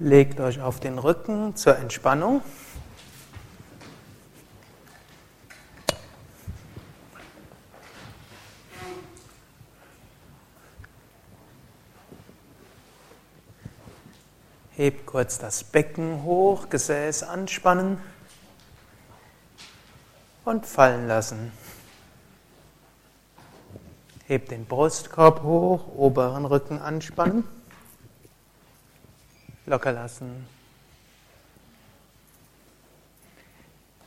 Legt euch auf den Rücken zur Entspannung. Hebt kurz das Becken hoch, Gesäß anspannen und fallen lassen. Hebt den Brustkorb hoch, oberen Rücken anspannen. Locker lassen.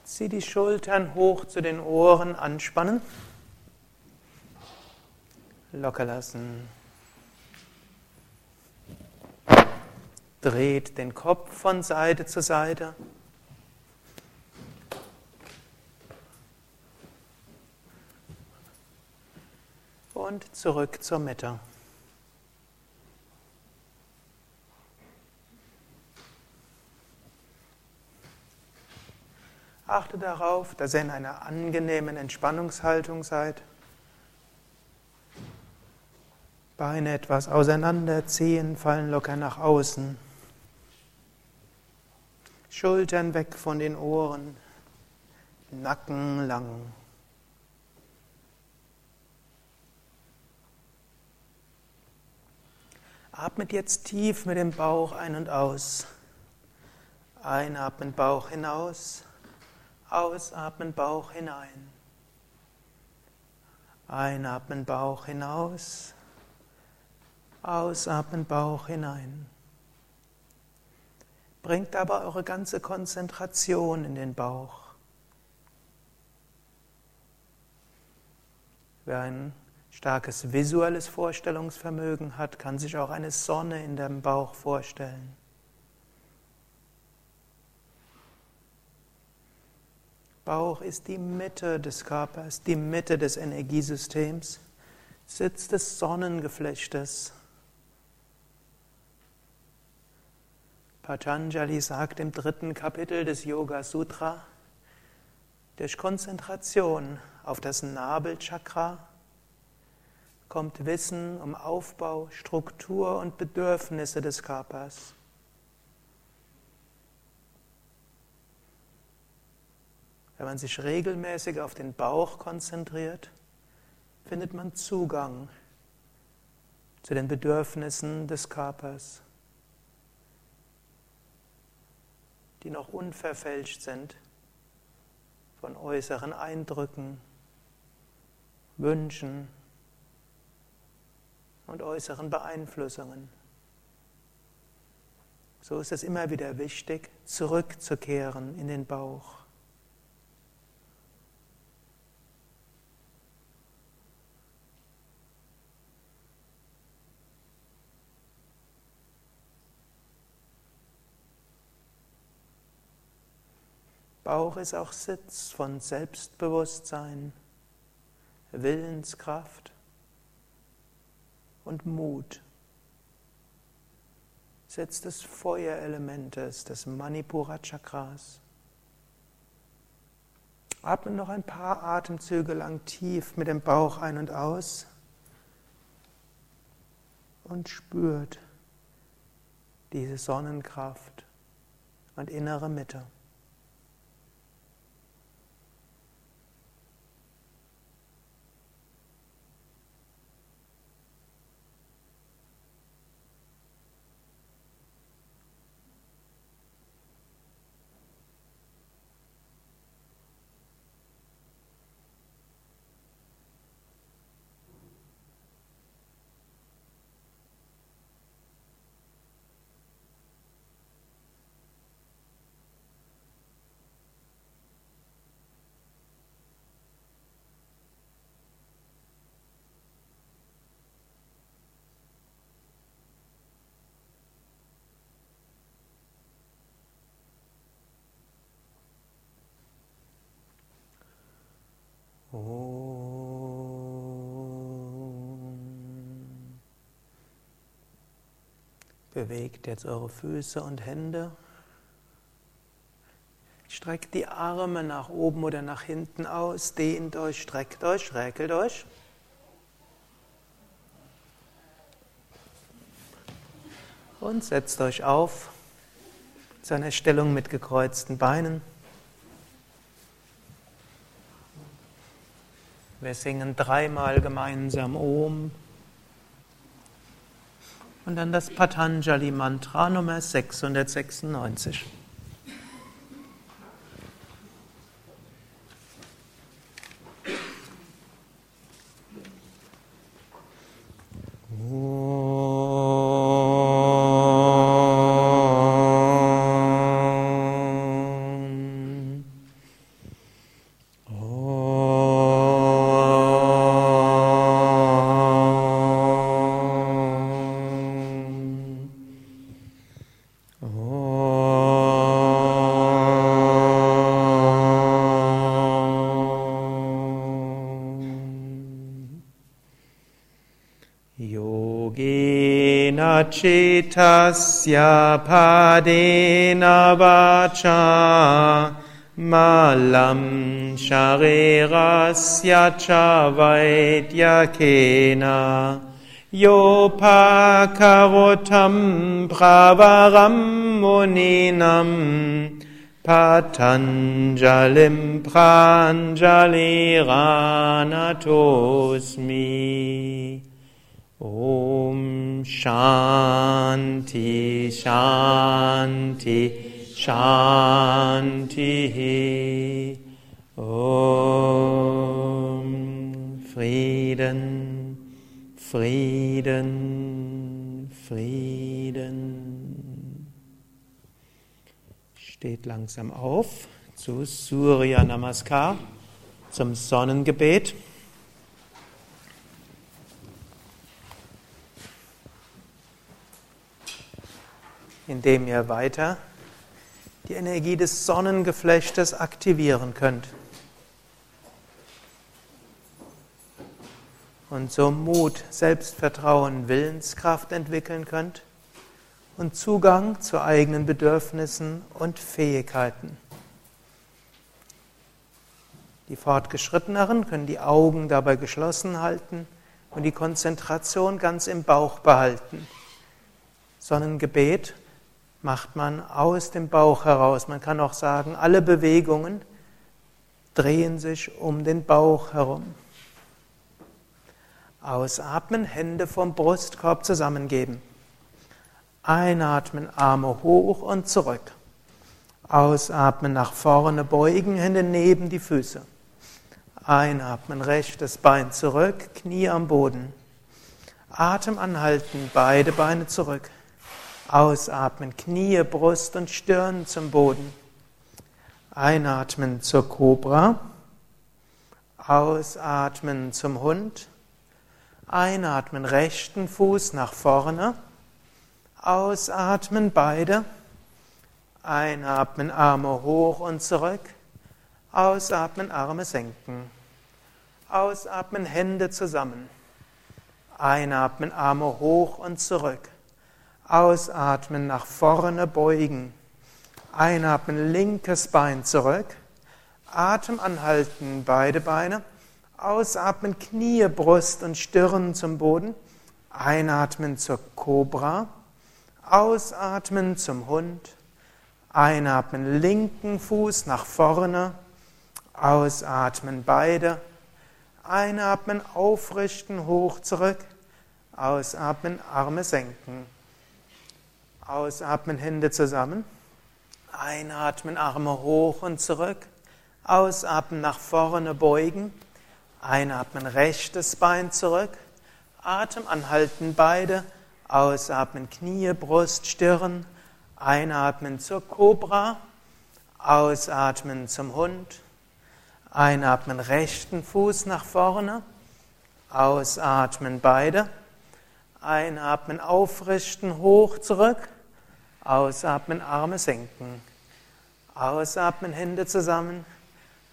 Zieh die Schultern hoch zu den Ohren, anspannen. Locker lassen. Dreht den Kopf von Seite zu Seite. Und zurück zur Mitte. Achte darauf, dass ihr in einer angenehmen Entspannungshaltung seid. Beine etwas auseinanderziehen, fallen locker nach außen. Schultern weg von den Ohren, Nacken lang. Atmet jetzt tief mit dem Bauch ein und aus. Einatmen, Bauch hinaus. Ausatmen, Bauch hinein. Einatmen, Bauch hinaus. Ausatmen, Bauch hinein. Bringt aber eure ganze Konzentration in den Bauch. Wer ein starkes visuelles Vorstellungsvermögen hat, kann sich auch eine Sonne in dem Bauch vorstellen. Bauch ist die Mitte des Körpers, die Mitte des Energiesystems, Sitz des Sonnengeflechtes. Patanjali sagt im dritten Kapitel des Yoga Sutra, durch Konzentration auf das Nabelchakra kommt Wissen um Aufbau, Struktur und Bedürfnisse des Körpers. Wenn man sich regelmäßig auf den Bauch konzentriert, findet man Zugang zu den Bedürfnissen des Körpers, die noch unverfälscht sind von äußeren Eindrücken, Wünschen und äußeren Beeinflussungen. So ist es immer wieder wichtig, zurückzukehren in den Bauch. Bauch ist auch Sitz von Selbstbewusstsein, Willenskraft und Mut. Sitz des Feuerelementes, des Manipura Chakras. Atme noch ein paar Atemzüge lang tief mit dem Bauch ein und aus und spürt diese Sonnenkraft und innere Mitte. Bewegt jetzt eure Füße und Hände. Streckt die Arme nach oben oder nach hinten aus, dehnt euch, streckt euch, räkelt euch. Und setzt euch auf. zu einer Stellung mit gekreuzten Beinen. Wir singen dreimal gemeinsam Om. Und dann das Patanjali Mantra Nummer 696. Cetasya padena vacha malam sharirasya cha vaidyakena yopakarotam pravaram muninam patanjalim pranjaliranatosmi. Om Shanti Shanti Shanti Om Frieden Frieden Frieden Steht langsam auf zu Surya Namaskar zum Sonnengebet. Indem ihr weiter die Energie des Sonnengeflechtes aktivieren könnt. Und so Mut, Selbstvertrauen, Willenskraft entwickeln könnt und Zugang zu eigenen Bedürfnissen und Fähigkeiten. Die Fortgeschritteneren können die Augen dabei geschlossen halten und die Konzentration ganz im Bauch behalten. Sonnengebet macht man aus dem Bauch heraus. Man kann auch sagen, alle Bewegungen drehen sich um den Bauch herum. Ausatmen, Hände vom Brustkorb zusammengeben. Einatmen, Arme hoch und zurück. Ausatmen, nach vorne beugen, Hände neben die Füße. Einatmen, rechtes Bein zurück, Knie am Boden. Atem anhalten, beide Beine zurück. Ausatmen, Knie, Brust und Stirn zum Boden. Einatmen zur Kobra. Ausatmen zum Hund. Einatmen, rechten Fuß nach vorne. Ausatmen, beide. Einatmen, Arme hoch und zurück. Ausatmen, Arme senken. Ausatmen, Hände zusammen. Einatmen, Arme hoch und zurück. Ausatmen, nach vorne beugen. Einatmen, linkes Bein zurück. Atem anhalten, beide Beine. Ausatmen, Knie, Brust und Stirn zum Boden. Einatmen zur Kobra. Ausatmen zum Hund. Einatmen, linken Fuß nach vorne. Ausatmen, beide. Einatmen, aufrichten, hoch zurück. Ausatmen, Arme senken. Ausatmen, Hände zusammen. Einatmen, Arme hoch und zurück. Ausatmen, nach vorne beugen. Einatmen, rechtes Bein zurück. Atem anhalten, beide. Ausatmen, Knie, Brust, Stirn. Einatmen zur Kobra. Ausatmen zum Hund. Einatmen, rechten Fuß nach vorne. Ausatmen, beide. Einatmen, aufrichten, hoch zurück. Ausatmen, Arme senken. Ausatmen, Hände zusammen.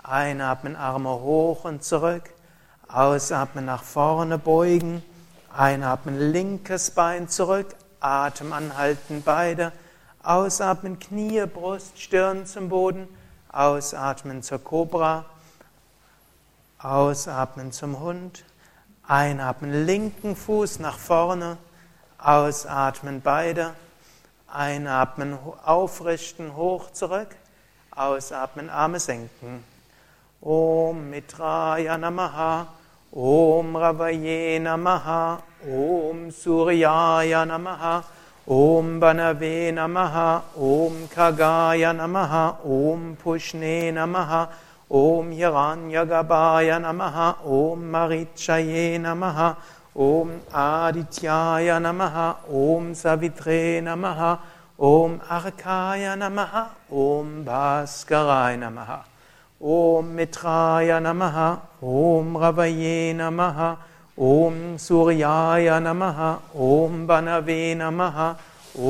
Einatmen, Arme hoch und zurück. Ausatmen, nach vorne beugen. Einatmen, linkes Bein zurück. Atem anhalten, beide. Ausatmen, Knie, Brust, Stirn zum Boden. Ausatmen zur Kobra. Ausatmen zum Hund. Einatmen, linken Fuß nach vorne. Ausatmen, beide. Einatmen, aufrichten, hoch zurück. Ausatmen, Arme senken. Om Mitraya Namaha. Om Ravaye Namaha. Om Suryaya Namaha. Om Banave Namaha. Om Kagaya Namaha. Om Pushne Namaha. Om Hiranyagabhaya Namaha. Om Marichaye Namaha. ॐ आदित्याय नमः ॐ सवित्रे नमः ॐ अर्काय नमः ॐ भास्कराय नमः ॐ मित्राय नमः ॐ रवये नमः ॐ सूर्याय नमः ॐ वनवे नमः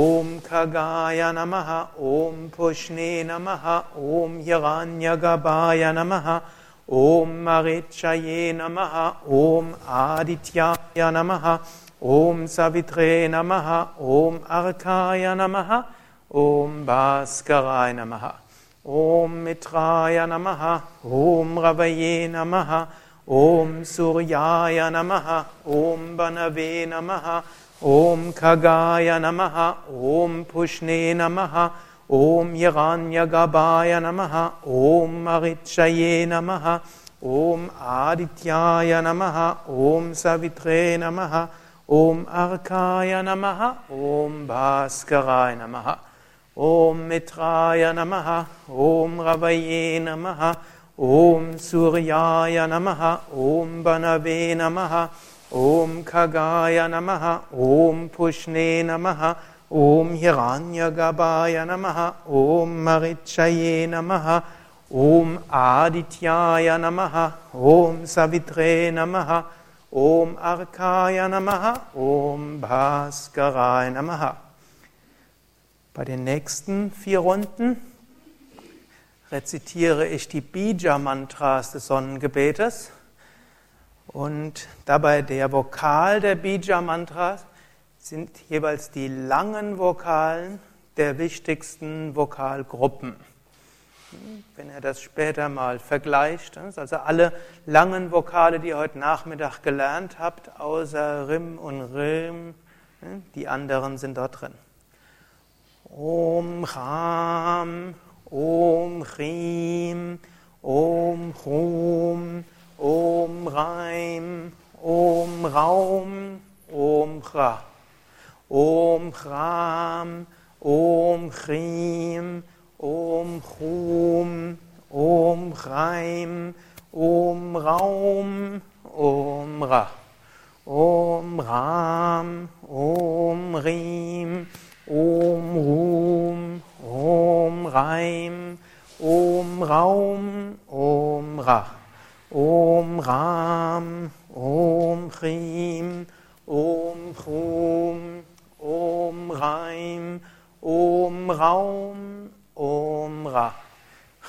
ॐ खगाय नमः ॐ पुष्णे नमः ॐ यगान्यगभाय नमः Om Marichaye Namaha, Om Adityaya Namaha, Om Savitre Namaha, Om Arkaya Namaha, Om Bhaskarai Namaha, Om Mitraya Namaha, Om Ravaye Namaha, Om Suryaya Namaha, Om Banave Namaha, Om Kagaya Namaha, Om Pushne Namaha, ॐ यगान्यगभाय नमः ॐ महि नमः ॐ आदित्याय नमः ॐ सवित्रे नमः ॐ अर्काय नमः ॐ भास्कराय नमः ॐ मित्राय नमः ॐ रवये नमः ॐ सूर्याय नमः ॐ बनवे नमः ॐ खगाय नमः ॐ पुष्णे नमः Om Hiranyagabhaya Namaha, Om Marichaye Namaha, Om Adityaya Namaha, Om Savitre Namaha, Om Arkaya Namaha, Om Bhaskarai Namaha. Bei den nächsten vier Runden rezitiere ich die Bija-Mantras des Sonnengebetes und dabei der Vokal der Bija-Mantras sind jeweils die langen Vokalen der wichtigsten Vokalgruppen. Wenn ihr das später mal vergleicht, also alle langen Vokale, die ihr heute Nachmittag gelernt habt, außer Rim und Rim, die anderen sind dort drin. Om Ram, Om Chrim, Om Chum, Om Reim, Om Raum, Om Ra. Om Ram, Om Chrim, Om Chum, Om Reim, Om Raum, Om Ra. Om Ram, Om Rim, Om Rum, Om Reim, Om Raum, Om Ra. Om Ram, Om Chrim, Om Chum, Om Reim, Om Raum, Om Ra.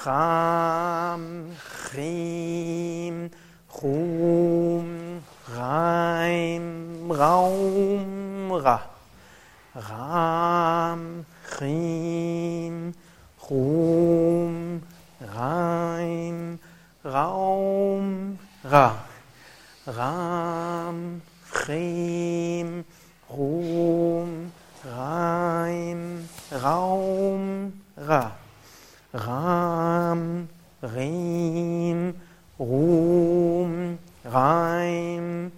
Ram, Chrim, Chum, Reim, Raum, Ra. Ram, Chrim, Chum, Reim, Raum, Ra. Ram, Chrim, Rum, Reim, Raum, Ra. Ram, Rim, Rum, Reim,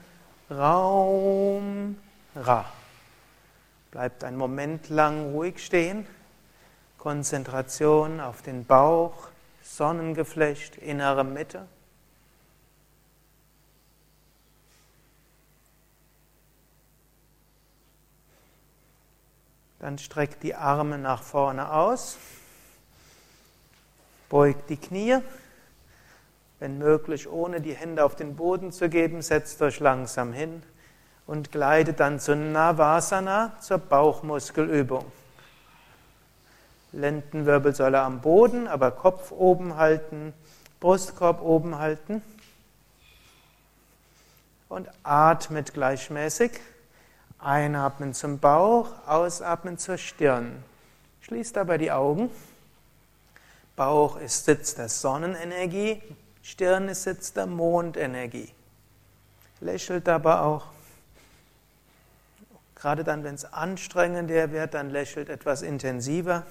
Raum, Ra. Bleibt einen Moment lang ruhig stehen. Konzentration auf den Bauch, Sonnengeflecht, innere Mitte. Dann streckt die Arme nach vorne aus, beugt die Knie. Wenn möglich, ohne die Hände auf den Boden zu geben, setzt euch langsam hin und gleitet dann zu Navasana, zur Bauchmuskelübung. Lendenwirbelsäule am Boden, aber Kopf oben halten, Brustkorb oben halten. Und atmet gleichmäßig. Einatmen zum Bauch, ausatmen zur Stirn. Schließt dabei die Augen. Bauch ist Sitz der Sonnenenergie, Stirn ist Sitz der Mondenergie. Lächelt dabei auch. Gerade dann, wenn es anstrengender wird, dann lächelt etwas intensiver.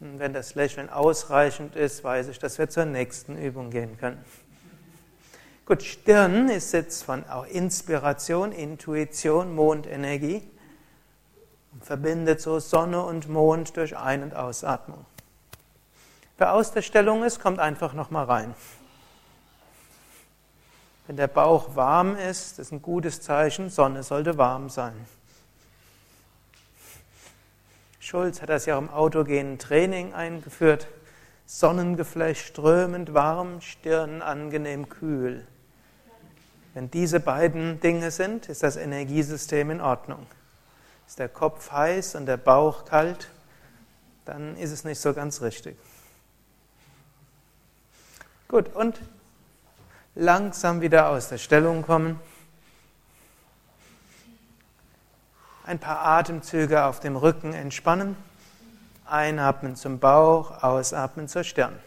Und wenn das Lächeln ausreichend ist, weiß ich, dass wir zur nächsten Übung gehen können. Gut, Stirn ist Sitz von auch Inspiration, Intuition, Mondenergie. Und verbindet so Sonne und Mond durch Ein- und Ausatmung. Wer aus der Stellung ist, kommt einfach nochmal rein. Wenn der Bauch warm ist, ist ein gutes Zeichen, Sonne sollte warm sein. Schulz hat das ja im autogenen Training eingeführt. Sonnengeflecht strömend warm, Stirn angenehm kühl. Wenn diese beiden Dinge sind, ist das Energiesystem in Ordnung. Ist der Kopf heiß und der Bauch kalt, dann ist es nicht so ganz richtig. Gut, und langsam wieder aus der Stellung kommen. Ein paar Atemzüge auf dem Rücken entspannen. Einatmen zum Bauch, ausatmen zur Stirn.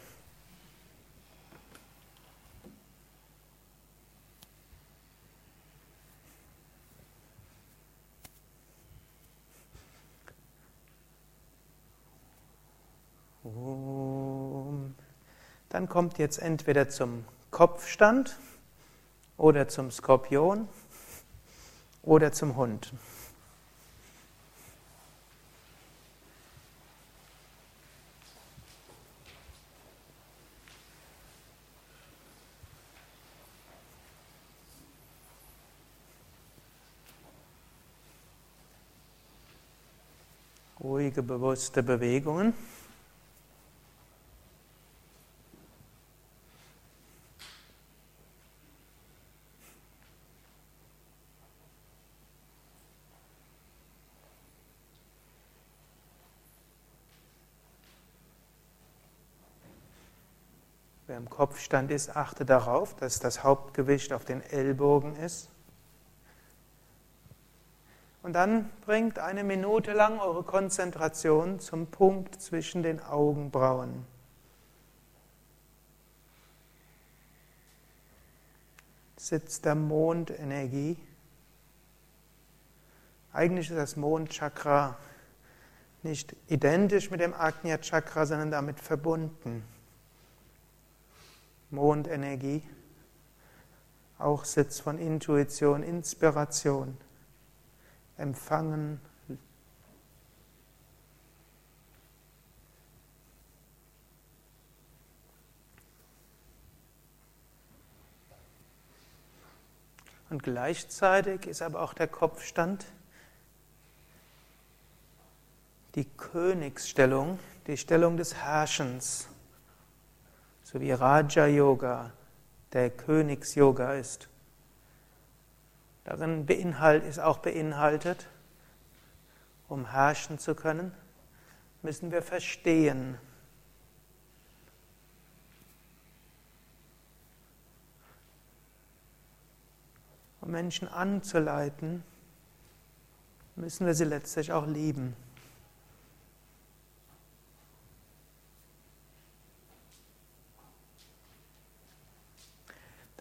Dann kommt jetzt entweder zum Kopfstand oder zum Skorpion oder zum Hund. Ruhige, bewusste Bewegungen. Kopfstand ist, achte darauf, dass das Hauptgewicht auf den Ellbogen ist. Und dann bringt eine Minute lang eure Konzentration zum Punkt zwischen den Augenbrauen. Sitz der Mondenergie. Eigentlich ist das Mondchakra nicht identisch mit dem Agnya Chakra, sondern damit verbunden. Mondenergie, auch Sitz von Intuition, Inspiration, Empfangen. Und gleichzeitig ist aber auch der Kopfstand die Königsstellung, die Stellung des Herrschens so wie Raja Yoga der Königs-Yoga ist. Darin beinhalt, ist auch beinhaltet, um herrschen zu können, müssen wir verstehen. Um Menschen anzuleiten, müssen wir sie letztlich auch lieben.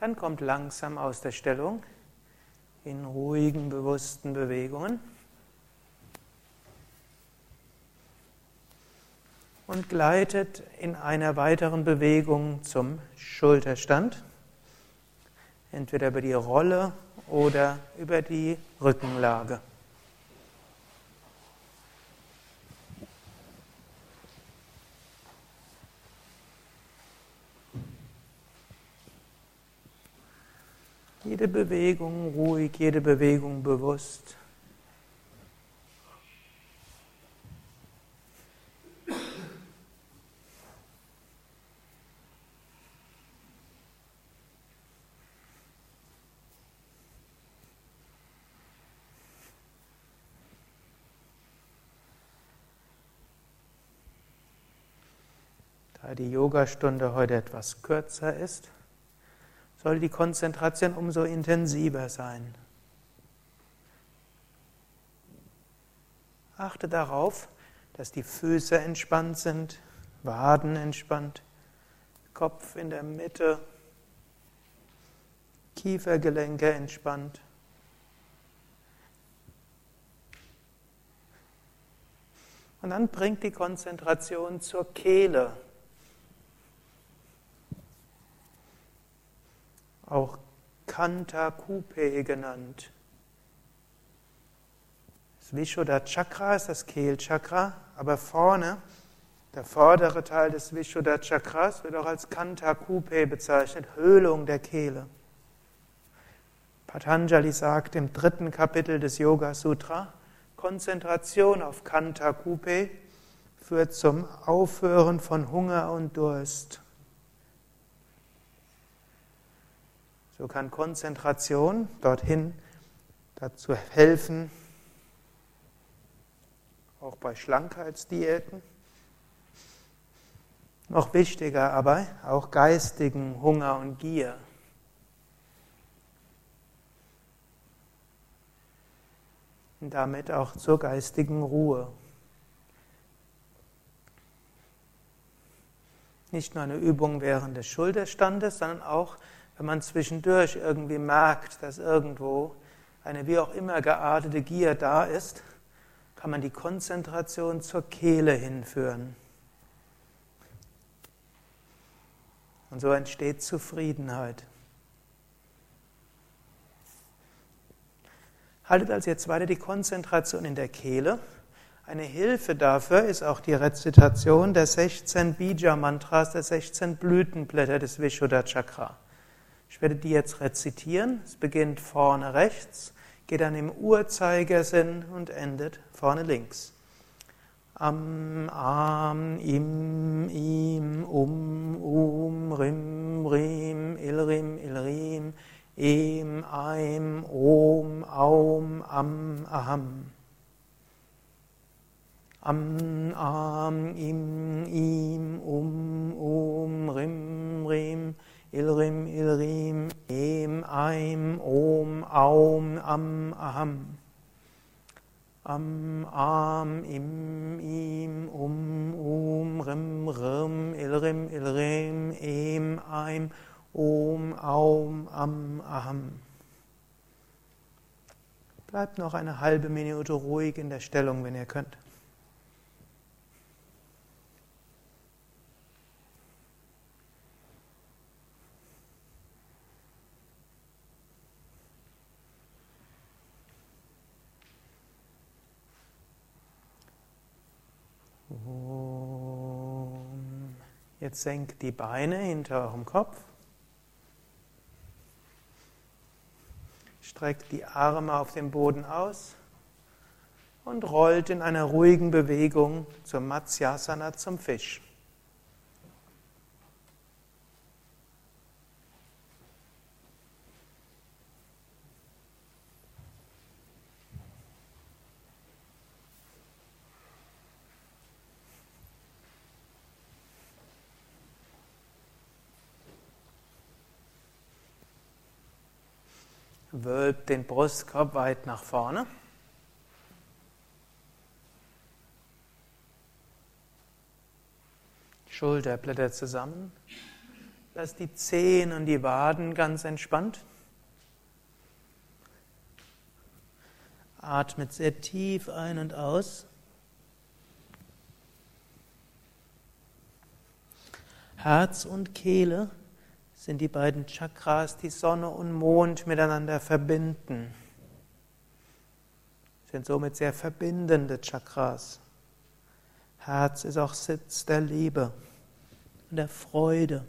Dann kommt langsam aus der Stellung in ruhigen, bewussten Bewegungen. Und gleitet in einer weiteren Bewegung zum Schulterstand, entweder über die Rolle oder über die Rückenlage. Jede Bewegung ruhig, jede Bewegung bewusst. Da die Yogastunde heute etwas kürzer ist, soll die Konzentration umso intensiver sein. Achte darauf, dass die Füße entspannt sind, Waden entspannt, Kopf in der Mitte, Kiefergelenke entspannt. Und dann bringt die Konzentration zur Kehle. Auch Kanta Kupe genannt. Das Vishuddha Chakra ist das Kehlchakra, aber vorne, der vordere Teil des Vishuddha Chakras wird auch als Kanta Kupe bezeichnet, Höhlung der Kehle. Patanjali sagt im dritten Kapitel des Yoga Sutra, Konzentration auf Kanta Kupe führt zum Aufhören von Hunger und Durst. So kann Konzentration dorthin dazu helfen, auch bei Schlankheitsdiäten. Noch wichtiger aber auch geistigen Hunger und Gier. und damit auch zur geistigen Ruhe. Nicht nur eine Übung während des Schulterstandes, sondern auch, wenn man zwischendurch irgendwie merkt, dass irgendwo eine wie auch immer geartete Gier da ist, kann man die Konzentration zur Kehle hinführen. Und so entsteht Zufriedenheit. Haltet also jetzt weiter die Konzentration in der Kehle. Eine Hilfe dafür ist auch die Rezitation der 16 Bija-Mantras, der 16 Blütenblätter des Vishuddha Chakra. Ich werde die jetzt rezitieren. Es beginnt vorne rechts, geht dann im Uhrzeigersinn und endet vorne links. Am, am, im, im, um, um, rim, rim, ilrim, ilrim, Em, Aim, Om, Aum, Am, Aham. Am, Am, Im, Im, Um, Um, Rim, Rim, Ilrim, Ilrim, Em, Aim, Om, Aum, Am, Aham. Am, Am, Im, Im, Um, Um, Rim, Rim, Ilrim, Ilrim, Em, Aim, Om, Aum, Am, Aham. Bleibt noch eine halbe Minute ruhig in der Stellung, wenn ihr könnt. Jetzt senkt die Beine hinter eurem Kopf. streckt die Arme auf dem Boden aus und rollt in einer ruhigen Bewegung zum Matsyasana, zum Fisch. Wölbt den Brustkorb weit nach vorne. Schulterblätter zusammen. Lass die Zehen und die Waden ganz entspannt. Atmet sehr tief ein und aus. Herz und Kehle sind die beiden Chakras, die Sonne und Mond miteinander verbinden. Sind somit sehr verbindende Chakras. Herz ist auch Sitz der Liebe und der Freude.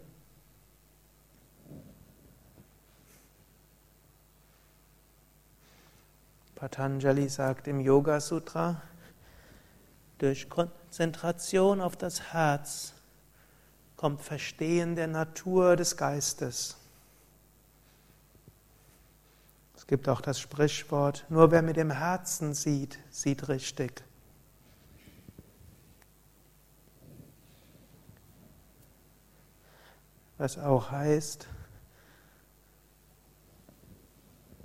Patanjali sagt im Yoga Sutra, durch Konzentration auf das Herz kommt Verstehen der Natur des Geistes. Es gibt auch das Sprichwort, nur wer mit dem Herzen sieht, sieht richtig. Was auch heißt,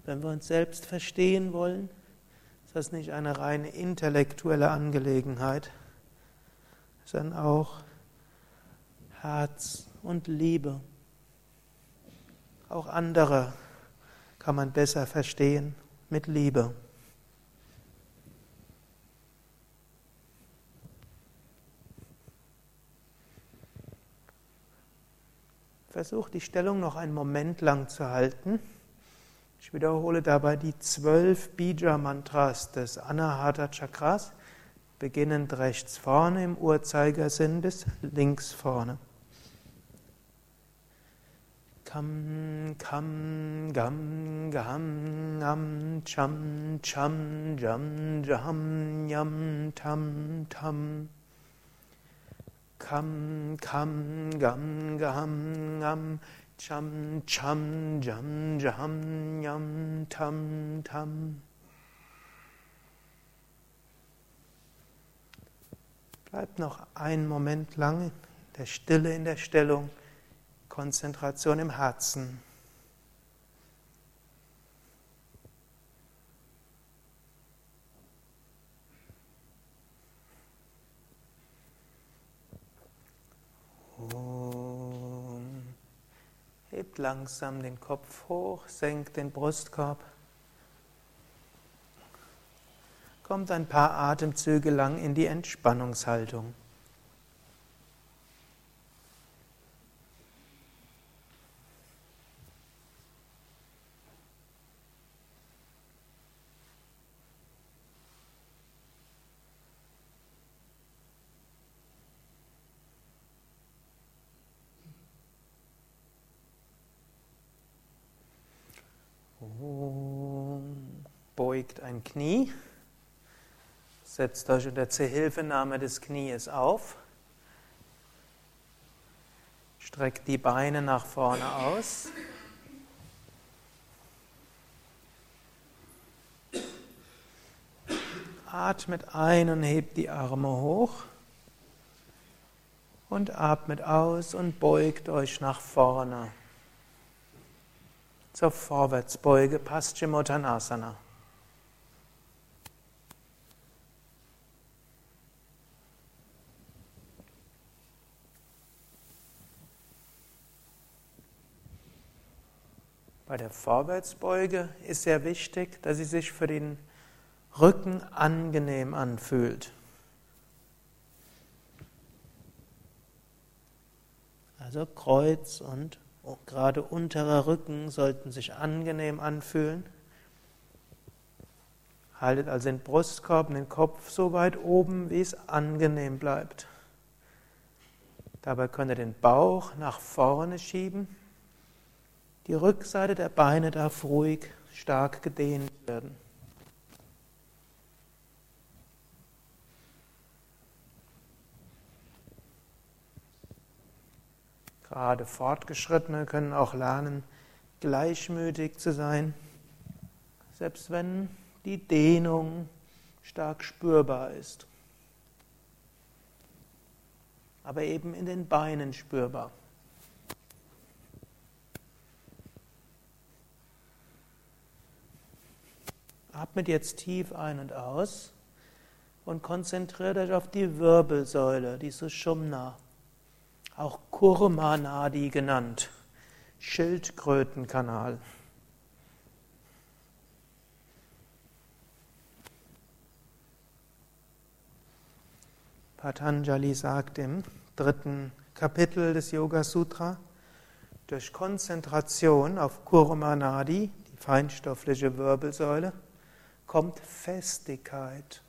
wenn wir uns selbst verstehen wollen, ist das nicht eine reine intellektuelle Angelegenheit, sondern auch Herz und Liebe. Auch andere kann man besser verstehen mit Liebe. Versuch die Stellung noch einen Moment lang zu halten. Ich wiederhole dabei die zwölf Bija-Mantras des Anahata Chakras, beginnend rechts vorne im Uhrzeigersinn bis links vorne. Kam, kam, gam, gam, ngam, cham, cham, jam, jam, yam, tam, tam. Kam, kam, gam, gam, ngam, cham, cham, jam, jam, yam, tam, tam. Bleibt noch einen Moment lang in der Stille in der Stellung, Konzentration im Herzen. Hebt langsam den Kopf hoch, senkt den Brustkorb. Kommt ein paar Atemzüge lang in die Entspannungshaltung. Beugt ein Knie. Setzt euch unter Zuhilfenahme des Knies auf. Streckt die Beine nach vorne aus. Atmet ein und hebt die Arme hoch. Und atmet aus und beugt euch nach vorne. Zur Vorwärtsbeuge Paschimottanasana. Bei der Vorwärtsbeuge ist sehr wichtig, dass sie sich für den Rücken angenehm anfühlt. Also Kreuz und gerade unterer Rücken sollten sich angenehm anfühlen. Haltet also den Brustkorb und den Kopf so weit oben, wie es angenehm bleibt. Dabei könnt ihr den Bauch nach vorne schieben die Rückseite der Beine darf ruhig stark gedehnt werden. Gerade Fortgeschrittene können auch lernen, gleichmütig zu sein, selbst wenn die Dehnung stark spürbar ist, aber eben in den Beinen spürbar. Atmet jetzt tief ein und aus und konzentriert euch auf die Wirbelsäule, die Sushumna, auch Kurma Nadi genannt, Schildkrötenkanal. Patanjali sagt im dritten Kapitel des Yoga Sutra, durch Konzentration auf Kurma Nadi, die feinstoffliche Wirbelsäule, kommt Festigkeit.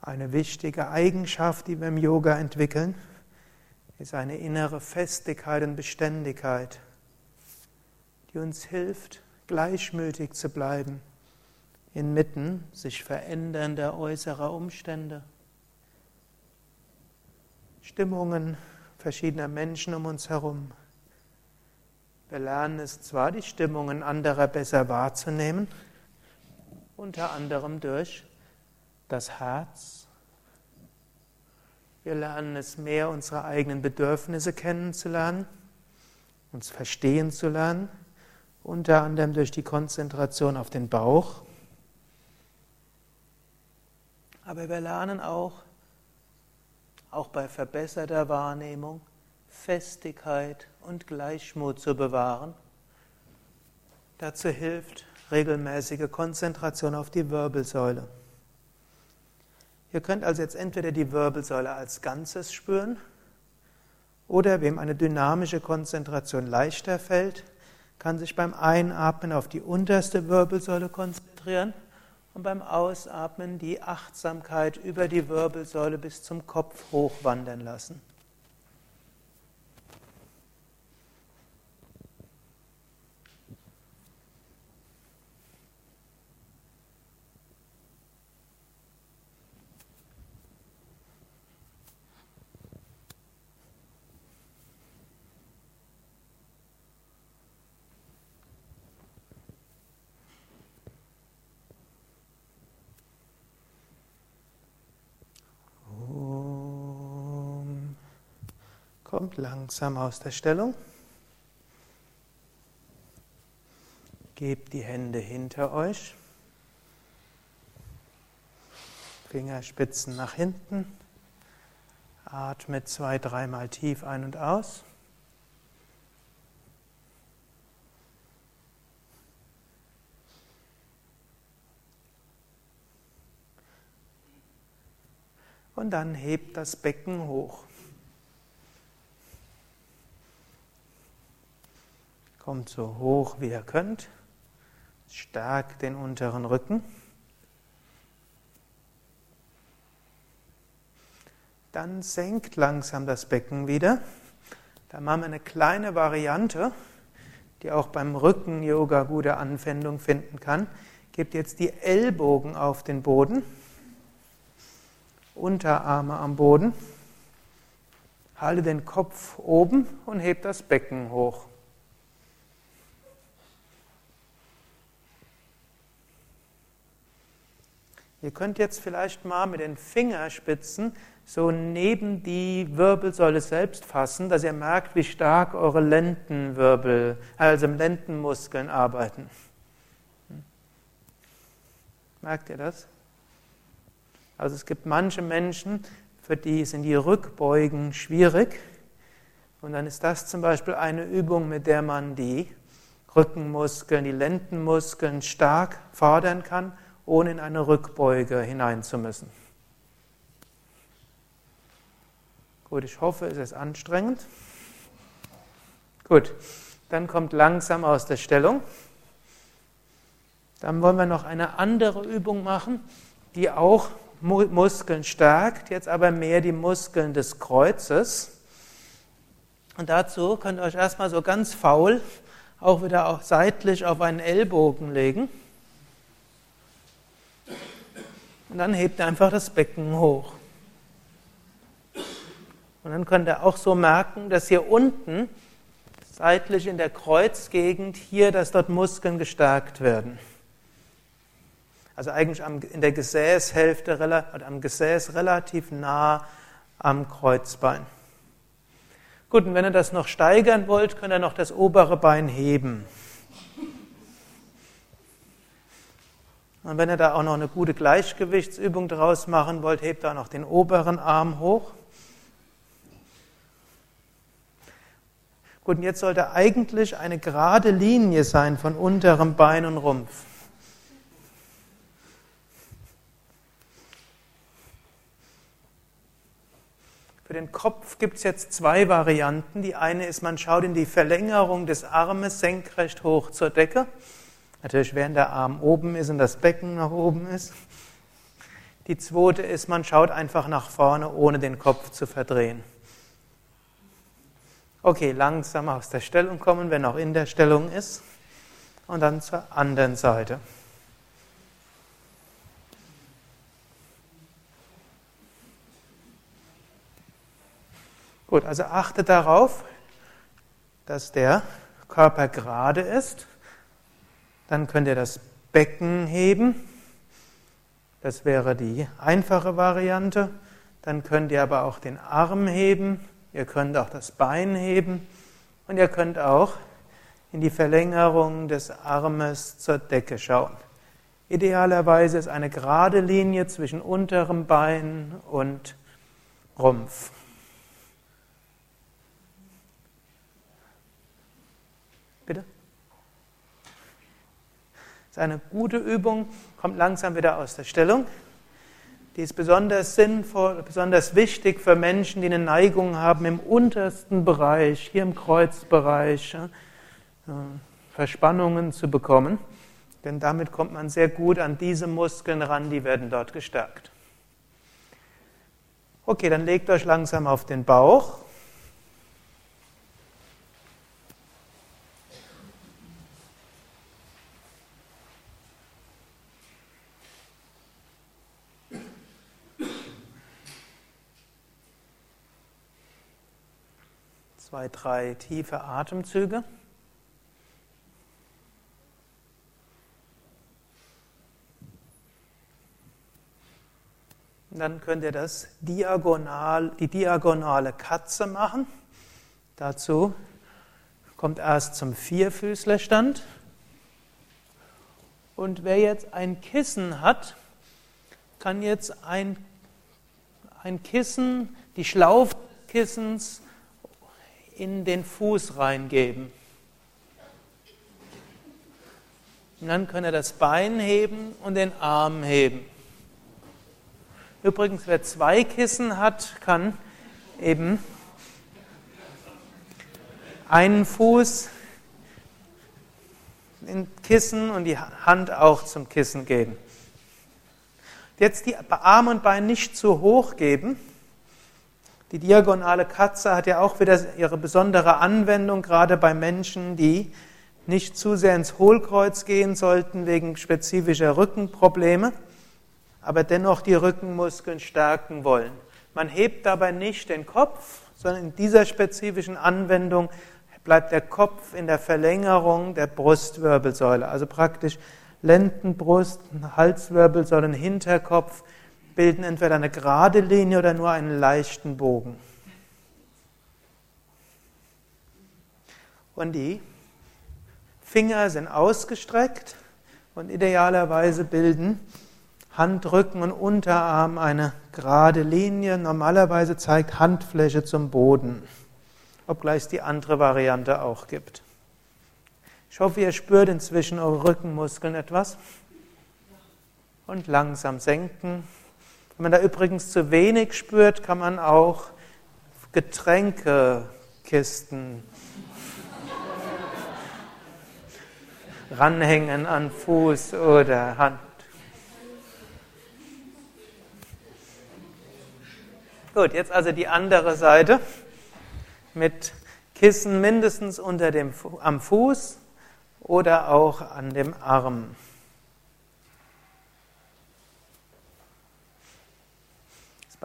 Eine wichtige Eigenschaft, die wir im Yoga entwickeln, ist eine innere Festigkeit und Beständigkeit, die uns hilft, gleichmütig zu bleiben inmitten sich verändernder äußerer Umstände. Stimmungen verschiedener Menschen um uns herum. Wir lernen es zwar, die Stimmungen anderer besser wahrzunehmen, unter anderem durch das Herz. Wir lernen es mehr, unsere eigenen Bedürfnisse kennenzulernen, uns verstehen zu lernen, unter anderem durch die Konzentration auf den Bauch. Aber wir lernen auch, auch bei verbesserter Wahrnehmung, Festigkeit und Gleichmut zu bewahren. Dazu hilft regelmäßige Konzentration auf die Wirbelsäule. Ihr könnt also jetzt entweder die Wirbelsäule als Ganzes spüren oder wem eine dynamische Konzentration leichter fällt, kann sich beim Einatmen auf die unterste Wirbelsäule konzentrieren und beim Ausatmen die Achtsamkeit über die Wirbelsäule bis zum Kopf hochwandern lassen. Kommt langsam aus der Stellung. Gebt die Hände hinter euch. Fingerspitzen nach hinten. Atmet zwei, dreimal tief ein und aus. Und dann hebt das Becken hoch. Kommt so hoch wie ihr könnt. Stärkt den unteren Rücken. Dann senkt langsam das Becken wieder. Da machen wir eine kleine Variante, die auch beim Rücken-Yoga gute Anwendung finden kann. Gebt jetzt die Ellbogen auf den Boden, Unterarme am Boden, halte den Kopf oben und hebt das Becken hoch. Ihr könnt jetzt vielleicht mal mit den Fingerspitzen so neben die Wirbelsäule selbst fassen, dass ihr merkt, wie stark eure Lendenwirbel, also Lendenmuskeln arbeiten. Merkt ihr das? Also es gibt manche Menschen, für die sind die Rückbeugen schwierig. Und dann ist das zum Beispiel eine Übung, mit der man die Rückenmuskeln, die Lendenmuskeln stark fordern kann ohne in eine Rückbeuge hinein zu müssen. Gut, ich hoffe, es ist anstrengend. Gut, dann kommt langsam aus der Stellung. Dann wollen wir noch eine andere Übung machen, die auch Muskeln stärkt, jetzt aber mehr die Muskeln des Kreuzes. Und dazu könnt ihr euch erstmal so ganz faul auch wieder auch seitlich auf einen Ellbogen legen. Und dann hebt er einfach das Becken hoch. Und dann könnt ihr auch so merken, dass hier unten, seitlich in der Kreuzgegend, hier, dass dort Muskeln gestärkt werden. Also eigentlich in der Gesäßhälfte, oder am Gesäß relativ nah am Kreuzbein. Gut, und wenn ihr das noch steigern wollt, könnt ihr noch das obere Bein heben. Und wenn ihr da auch noch eine gute Gleichgewichtsübung draus machen wollt, hebt da noch den oberen Arm hoch. Gut, und jetzt sollte eigentlich eine gerade Linie sein von unterem Bein und Rumpf. Für den Kopf gibt es jetzt zwei Varianten. Die eine ist, man schaut in die Verlängerung des Armes senkrecht hoch zur Decke. Natürlich, während der Arm oben ist und das Becken nach oben ist. Die zweite ist, man schaut einfach nach vorne, ohne den Kopf zu verdrehen. Okay, langsam aus der Stellung kommen, wenn auch in der Stellung ist. Und dann zur anderen Seite. Gut, also achte darauf, dass der Körper gerade ist. Dann könnt ihr das Becken heben. Das wäre die einfache Variante. Dann könnt ihr aber auch den Arm heben. Ihr könnt auch das Bein heben. Und ihr könnt auch in die Verlängerung des Armes zur Decke schauen. Idealerweise ist eine gerade Linie zwischen unterem Bein und Rumpf. Ist eine gute Übung, kommt langsam wieder aus der Stellung. Die ist besonders sinnvoll, besonders wichtig für Menschen, die eine Neigung haben im untersten Bereich, hier im Kreuzbereich, Verspannungen zu bekommen. Denn damit kommt man sehr gut an diese Muskeln ran, die werden dort gestärkt. Okay, dann legt euch langsam auf den Bauch. Zwei, drei tiefe Atemzüge. Dann könnt ihr das diagonal, die diagonale Katze machen. Dazu kommt erst zum Vierfüßlerstand. Und wer jetzt ein Kissen hat, kann jetzt ein, ein Kissen, die Schlaufe des Kissens in den Fuß reingeben. Und dann kann er das Bein heben und den Arm heben. Übrigens, wer zwei Kissen hat, kann eben einen Fuß in Kissen und die Hand auch zum Kissen geben. Jetzt die Arme und Beine nicht zu hoch geben. Die diagonale Katze hat ja auch wieder ihre besondere Anwendung, gerade bei Menschen, die nicht zu sehr ins Hohlkreuz gehen sollten wegen spezifischer Rückenprobleme aber dennoch die Rückenmuskeln stärken wollen. Man hebt dabei nicht den Kopf, sondern in dieser spezifischen Anwendung bleibt der Kopf in der Verlängerung der Brustwirbelsäule. Also praktisch Lendenbrust, Halswirbelsäule, Hinterkopf bilden entweder eine gerade Linie oder nur einen leichten Bogen. Und die Finger sind ausgestreckt und idealerweise bilden Handrücken und Unterarm eine gerade Linie. Normalerweise zeigt Handfläche zum Boden, obgleich es die andere Variante auch gibt. Ich hoffe, ihr spürt inzwischen eure Rückenmuskeln etwas. Und langsam senken. Wenn man da übrigens zu wenig spürt, kann man auch Getränkekisten ranhängen an Fuß oder Hand. Gut, jetzt also die andere Seite mit Kissen mindestens unter dem, am Fuß oder auch an dem Arm.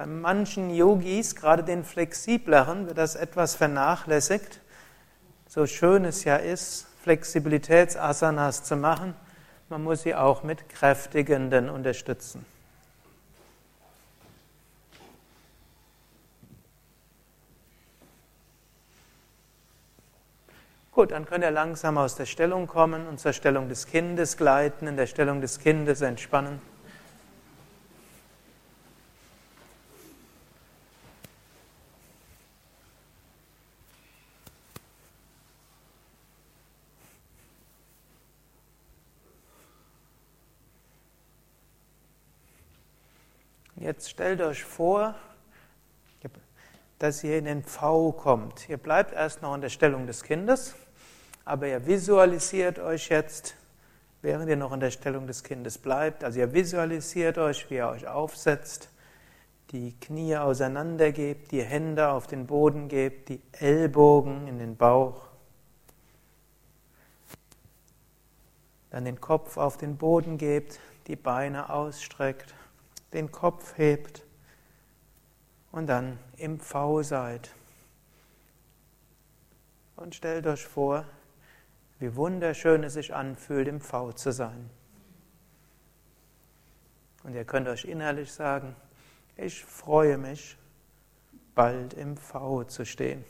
Bei manchen Yogis, gerade den flexibleren, wird das etwas vernachlässigt. So schön es ja ist, Flexibilitätsasanas zu machen, man muss sie auch mit kräftigenden unterstützen. Gut, dann könnt ihr langsam aus der Stellung kommen und zur Stellung des Kindes gleiten, in der Stellung des Kindes entspannen. Jetzt stellt euch vor, dass ihr in den V kommt. Ihr bleibt erst noch in der Stellung des Kindes, aber ihr visualisiert euch jetzt, während ihr noch in der Stellung des Kindes bleibt, also ihr visualisiert euch, wie ihr euch aufsetzt, die Knie auseinandergebt, die Hände auf den Boden gebt, die Ellbogen in den Bauch, dann den Kopf auf den Boden gebt, die Beine ausstreckt, den Kopf hebt und dann im V seid. Und stellt euch vor, wie wunderschön es sich anfühlt, im V zu sein. Und ihr könnt euch innerlich sagen, ich freue mich, bald im V zu stehen.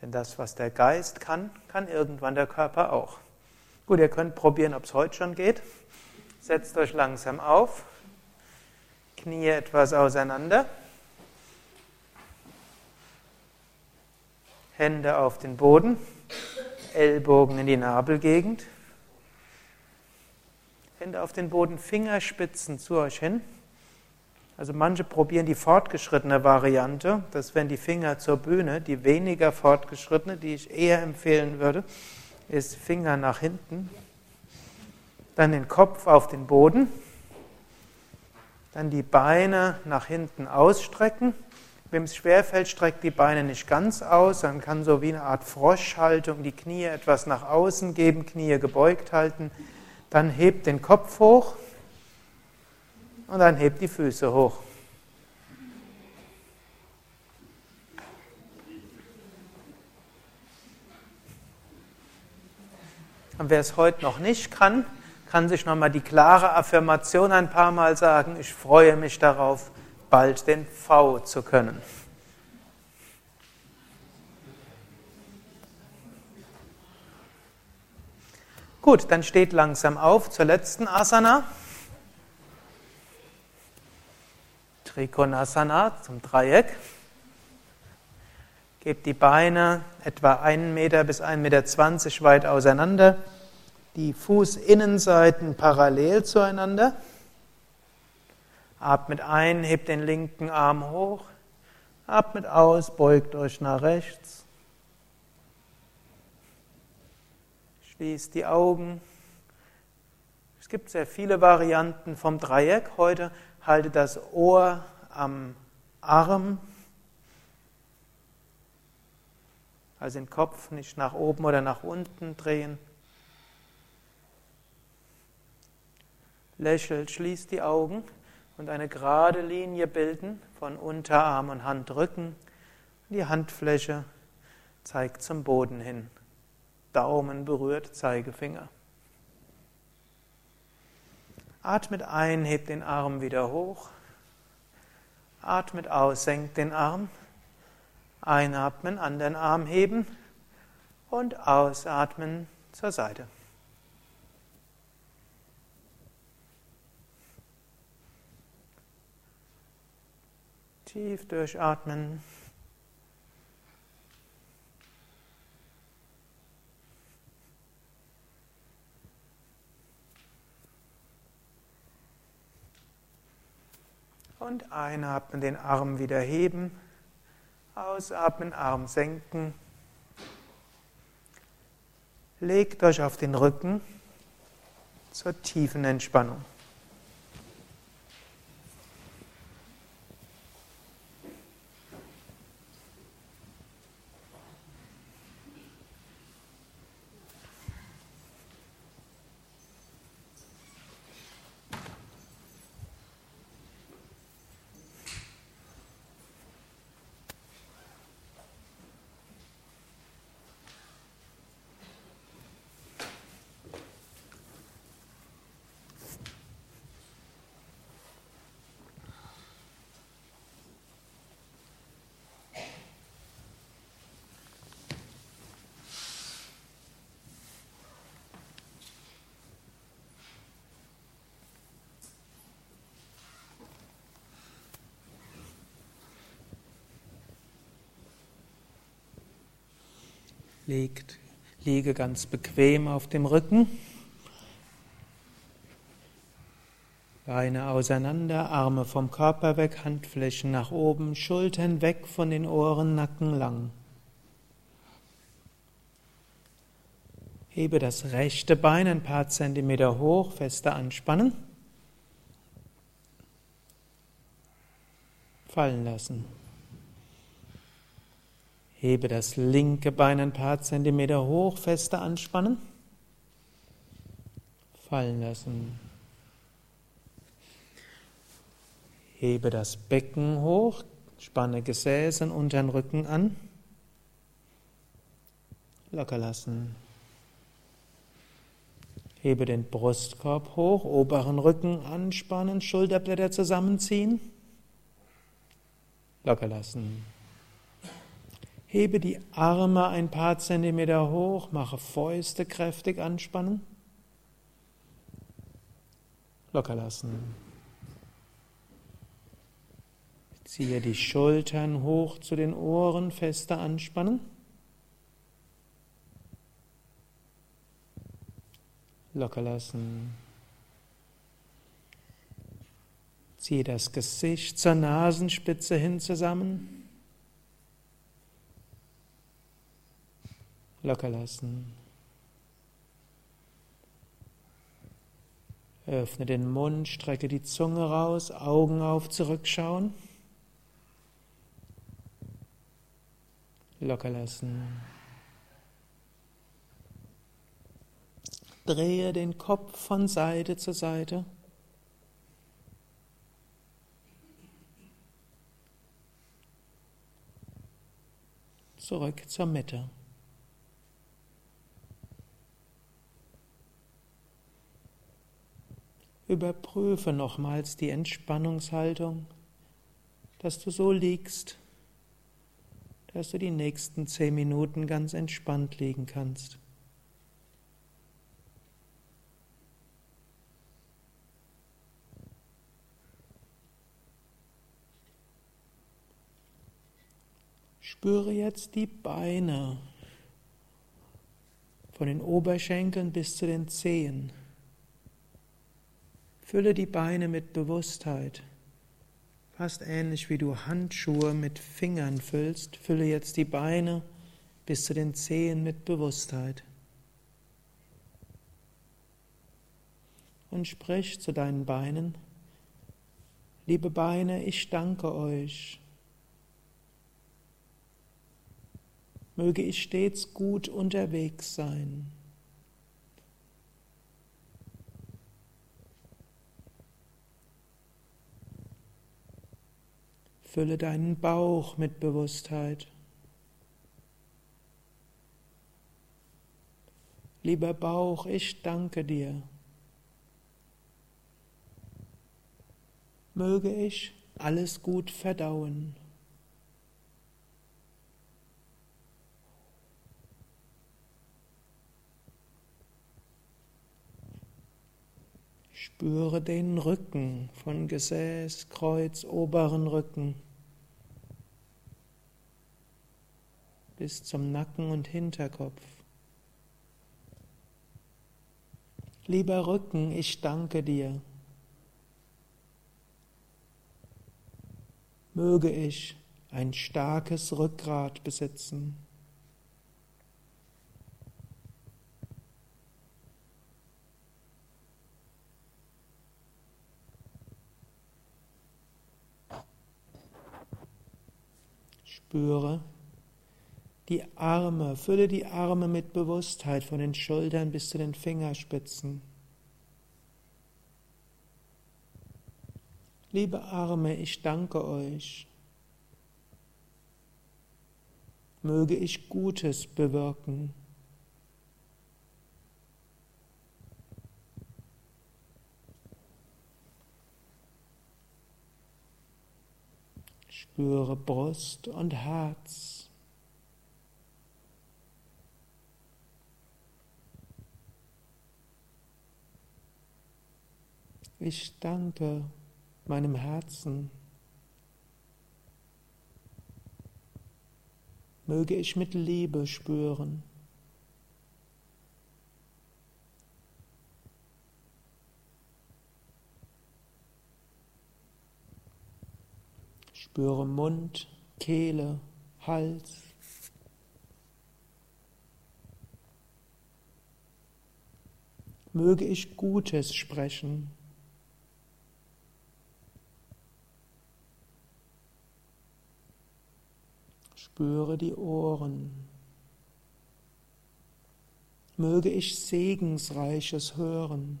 Denn das, was der Geist kann, kann irgendwann der Körper auch. Gut, ihr könnt probieren, ob es heute schon geht. Setzt euch langsam auf, Knie etwas auseinander, Hände auf den Boden, Ellbogen in die Nabelgegend. Hände auf den Boden, Fingerspitzen zu euch hin. Also manche probieren die fortgeschrittene Variante, das wären die Finger zur Bühne. Die weniger fortgeschrittene, die ich eher empfehlen würde, ist Finger nach hinten. Dann den Kopf auf den Boden. Dann die Beine nach hinten ausstrecken. Wem es schwerfällt, streckt die Beine nicht ganz aus, dann kann so wie eine Art Froschhaltung die Knie etwas nach außen geben, Knie gebeugt halten. Dann hebt den Kopf hoch und dann hebt die Füße hoch. Und wer es heute noch nicht kann, kann sich nochmal die klare Affirmation ein paar Mal sagen, ich freue mich darauf, bald den V zu können. Gut, dann steht langsam auf zur letzten Asana. Trikonasana zum Dreieck. Gebt die Beine etwa 1 Meter bis 1,20 Meter weit auseinander, die Fußinnenseiten parallel zueinander. Atmet ein, hebt den linken Arm hoch, atmet aus, beugt euch nach rechts. Schließt die Augen. Es gibt sehr viele Varianten vom Dreieck. Heute halte das Ohr am Arm, also den Kopf nicht nach oben oder nach unten drehen. Lächelt, schließt die Augen und eine gerade Linie bilden von Unterarm und Handrücken. Die Handfläche zeigt zum Boden hin. Daumen berührt Zeigefinger. Atmet ein, hebt den Arm wieder hoch. Atmet aus, senkt den Arm. Einatmen, anderen Arm heben und ausatmen zur Seite. Tief durchatmen. Und einatmen, den Arm wieder heben. Ausatmen, Arm senken. Legt euch auf den Rücken zur tiefen Entspannung. Legt, liege ganz bequem auf dem Rücken. Beine auseinander, Arme vom Körper weg, Handflächen nach oben, Schultern weg von den Ohren, Nacken lang. Hebe das rechte Bein ein paar Zentimeter hoch, fester anspannen. Fallen lassen. Hebe das linke Bein ein paar Zentimeter hoch, fester anspannen. Fallen lassen. Hebe das Becken hoch, spanne Gesäß und unteren Rücken an. Locker lassen. Hebe den Brustkorb hoch, oberen Rücken anspannen, Schulterblätter zusammenziehen. Locker lassen. Hebe die Arme ein paar Zentimeter hoch, mache Fäuste kräftig anspannen. Locker lassen. Ziehe die Schultern hoch zu den Ohren, fester anspannen. Locker lassen. Ziehe das Gesicht zur Nasenspitze hin zusammen. Locker lassen. Öffne den Mund, strecke die Zunge raus, Augen auf, zurückschauen. Locker lassen. Drehe den Kopf von Seite zu Seite. Zurück zur Mitte. Überprüfe nochmals die Entspannungshaltung, dass du so liegst, dass du die nächsten zehn Minuten ganz entspannt liegen kannst. Spüre jetzt die Beine von den Oberschenkeln bis zu den Zehen. Fülle die Beine mit Bewusstheit. Fast ähnlich wie du Handschuhe mit Fingern füllst, fülle jetzt die Beine bis zu den Zehen mit Bewusstheit. Und sprich zu deinen Beinen, liebe Beine, ich danke euch Möge ich stets gut unterwegs sein. Fülle deinen Bauch mit Bewusstheit. Lieber Bauch, ich danke dir. Möge ich alles gut verdauen. Spüre den Rücken von Gesäß, Kreuz, oberen Rücken bis zum Nacken und Hinterkopf. Lieber Rücken, ich danke dir. Möge ich ein starkes Rückgrat besitzen. Spüre die Arme, fülle die Arme mit Bewusstheit von den Schultern bis zu den Fingerspitzen. Liebe Arme, ich danke euch. Möge ich Gutes bewirken. Spüre Brust und Herz. Ich danke meinem Herzen. Möge ich mit Liebe spüren. Spüre Mund, Kehle, Hals. Möge ich Gutes sprechen. Spüre die Ohren. Möge ich Segensreiches hören.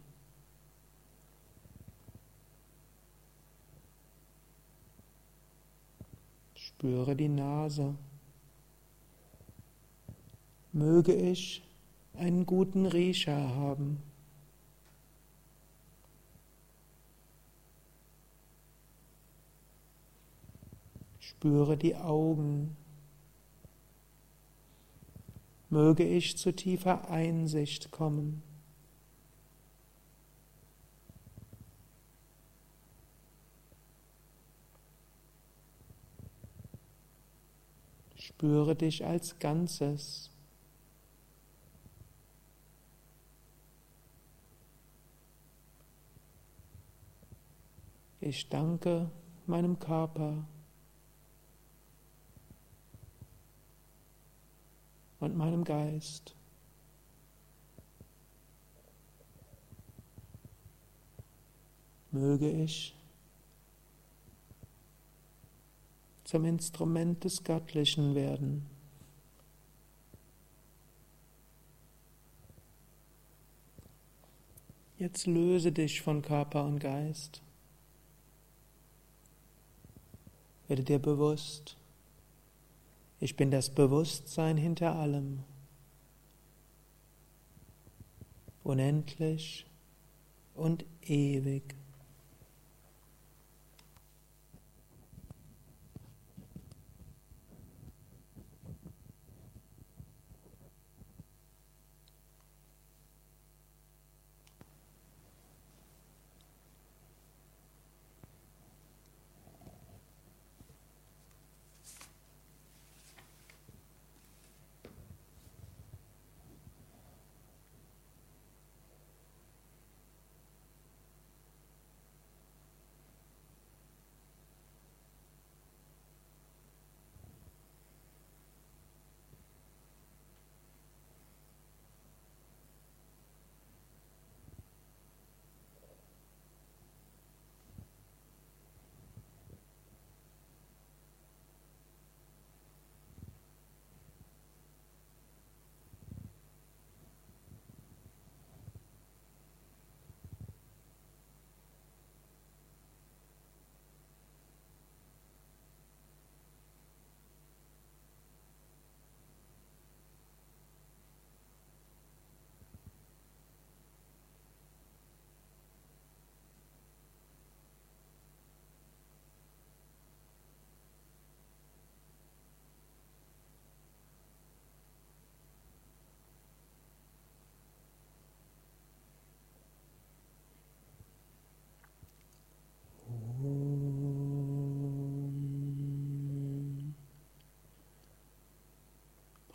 Spüre die Nase. Möge ich einen guten Riecher haben. Spüre die Augen. Möge ich zu tiefer Einsicht kommen. Spüre dich als Ganzes. Ich danke meinem Körper und meinem Geist. Möge ich zum Instrument des Göttlichen werden. Jetzt löse dich von Körper und Geist. Werde dir bewusst, ich bin das Bewusstsein hinter allem. Unendlich und ewig.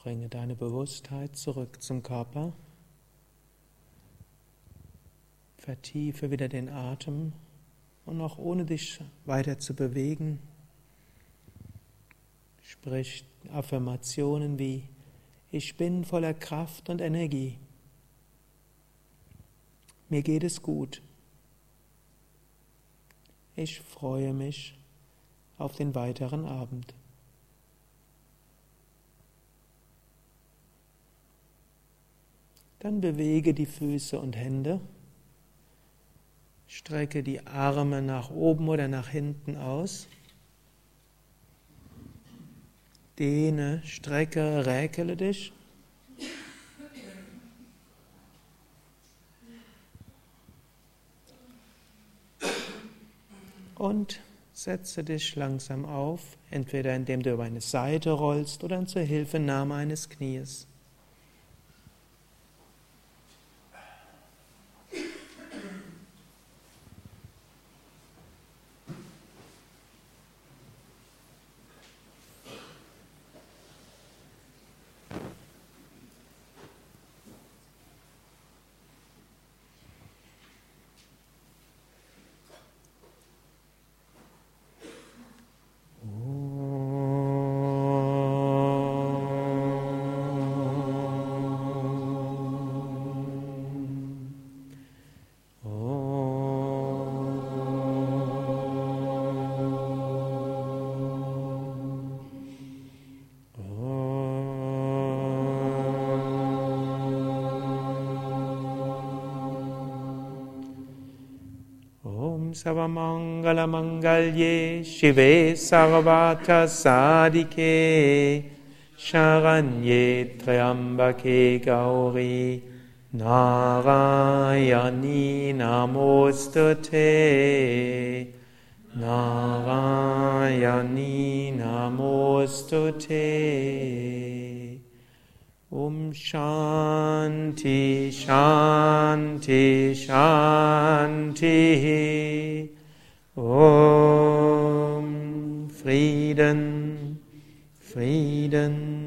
Bringe deine Bewusstheit zurück zum Körper. Vertiefe wieder den Atem und auch ohne dich weiter zu bewegen, sprich Affirmationen wie Ich bin voller Kraft und Energie. Mir geht es gut. Ich freue mich auf den weiteren Abend. Dann bewege die Füße und Hände. Strecke die Arme nach oben oder nach hinten aus. Dehne, strecke, räkele dich. Und setze dich langsam auf, entweder indem du über eine Seite rollst oder zur Hilfenahme eines Knies. Sarvamangalamangallye Shive Sarvata Sadike Sharanye Triambake Gauri Narayani Namostute Narayani Namostute Om Shanti Shanti Shanti. Om Frieden Frieden